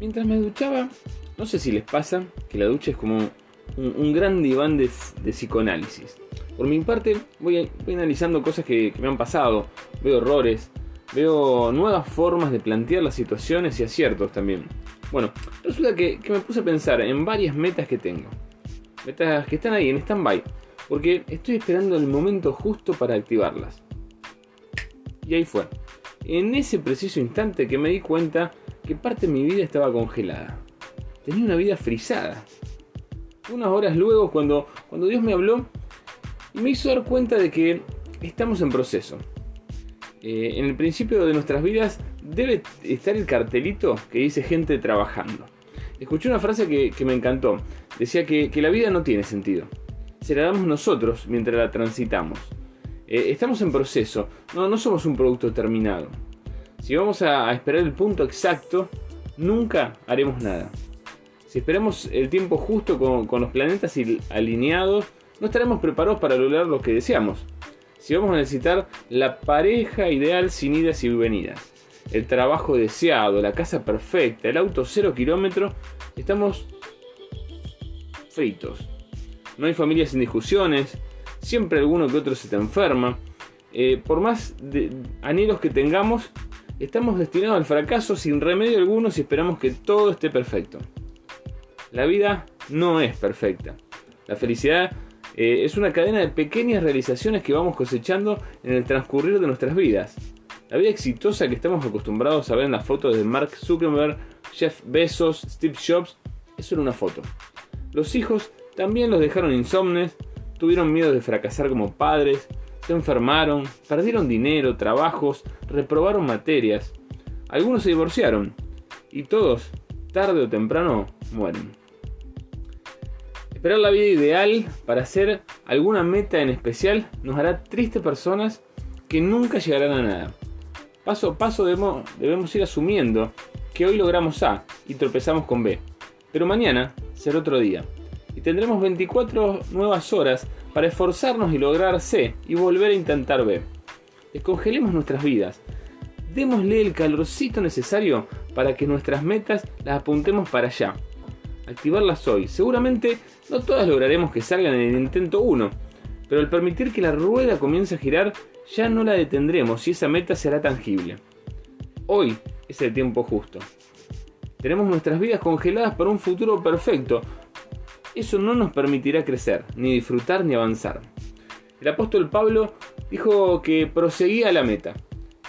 Mientras me duchaba, no sé si les pasa que la ducha es como un, gran diván de, psicoanálisis. Por mi parte, voy, analizando cosas que, me han pasado, veo errores, veo nuevas formas de plantear las situaciones y aciertos también. Bueno, resulta que, que me puse a pensar en varias metas que tengo. Metas que están ahí en stand-by, porque estoy esperando el momento justo para activarlas. Y ahí fue. En ese preciso instante que me di cuenta que parte de mi vida estaba congelada. Tenía una vida frisada. Unas horas luego, cuando, cuando Dios me habló me hizo dar cuenta de que estamos en proceso. Eh, en el principio de nuestras vidas debe estar el cartelito que dice gente trabajando. Escuché una frase que, me encantó. Decía que, la vida no tiene sentido. Se la damos nosotros mientras la transitamos. Eh, estamos en proceso, no, no somos un producto terminado. Si vamos a, esperar el punto exacto, nunca haremos nada. Si esperamos el tiempo justo con, los planetas alineados, no estaremos preparados para lograr lo que deseamos. Si vamos a necesitar la pareja ideal sin idas y venidas, el trabajo deseado, la casa perfecta, el auto cero kilómetro, estamos fritos. No hay familias sin discusiones, siempre alguno que otro se te enferma. Eh, por más anhelos que tengamos, estamos destinados al fracaso sin remedio alguno si esperamos que todo esté perfecto. La vida no es perfecta. La felicidad eh, es una cadena de pequeñas realizaciones que vamos cosechando en el transcurrir de nuestras vidas. La vida exitosa que estamos acostumbrados a ver en las fotos de Mark Zuckerberg, Jeff Bezos, Steve Jobs, es solo una foto. Los hijos también los dejaron insomnes, tuvieron miedo de fracasar como padres, se enfermaron, perdieron dinero, trabajos, reprobaron materias. Algunos se divorciaron y todos, tarde o temprano, mueren. Esperar la vida ideal para hacer alguna meta en especial nos hará tristes personas que nunca llegarán a nada. Paso a paso debemos, debemos ir asumiendo que hoy logramos A y tropezamos con B, pero mañana será otro día tendremos 24 nuevas horas para esforzarnos y lograr C y volver a intentar B. Descongelemos nuestras vidas. Démosle el calorcito necesario para que nuestras metas las apuntemos para allá. Activarlas hoy. Seguramente no todas lograremos que salgan en el intento 1, pero al permitir que la rueda comience a girar, ya no la detendremos y esa meta será tangible. Hoy es el tiempo justo. Tenemos nuestras vidas congeladas para un futuro perfecto, eso no nos permitirá crecer, ni disfrutar ni avanzar. El apóstol Pablo dijo que proseguía la meta.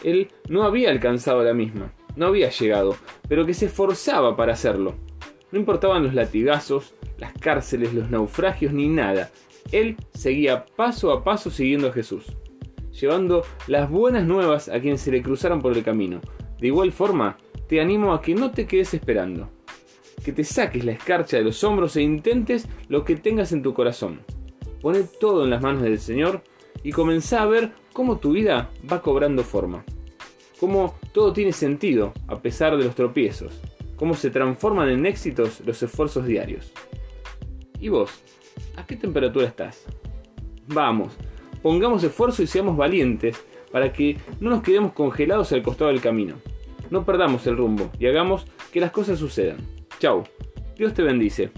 Él no había alcanzado la misma, no había llegado, pero que se esforzaba para hacerlo. No importaban los latigazos, las cárceles, los naufragios ni nada. Él seguía paso a paso siguiendo a Jesús, llevando las buenas nuevas a quienes se le cruzaron por el camino. De igual forma, te animo a que no te quedes esperando que te saques la escarcha de los hombros e intentes lo que tengas en tu corazón. Pone todo en las manos del Señor y comenzá a ver cómo tu vida va cobrando forma. Cómo todo tiene sentido a pesar de los tropiezos. Cómo se transforman en éxitos los esfuerzos diarios. ¿Y vos? ¿A qué temperatura estás? Vamos, pongamos esfuerzo y seamos valientes para que no nos quedemos congelados al costado del camino. No perdamos el rumbo y hagamos que las cosas sucedan. Chau. Dios te bendice.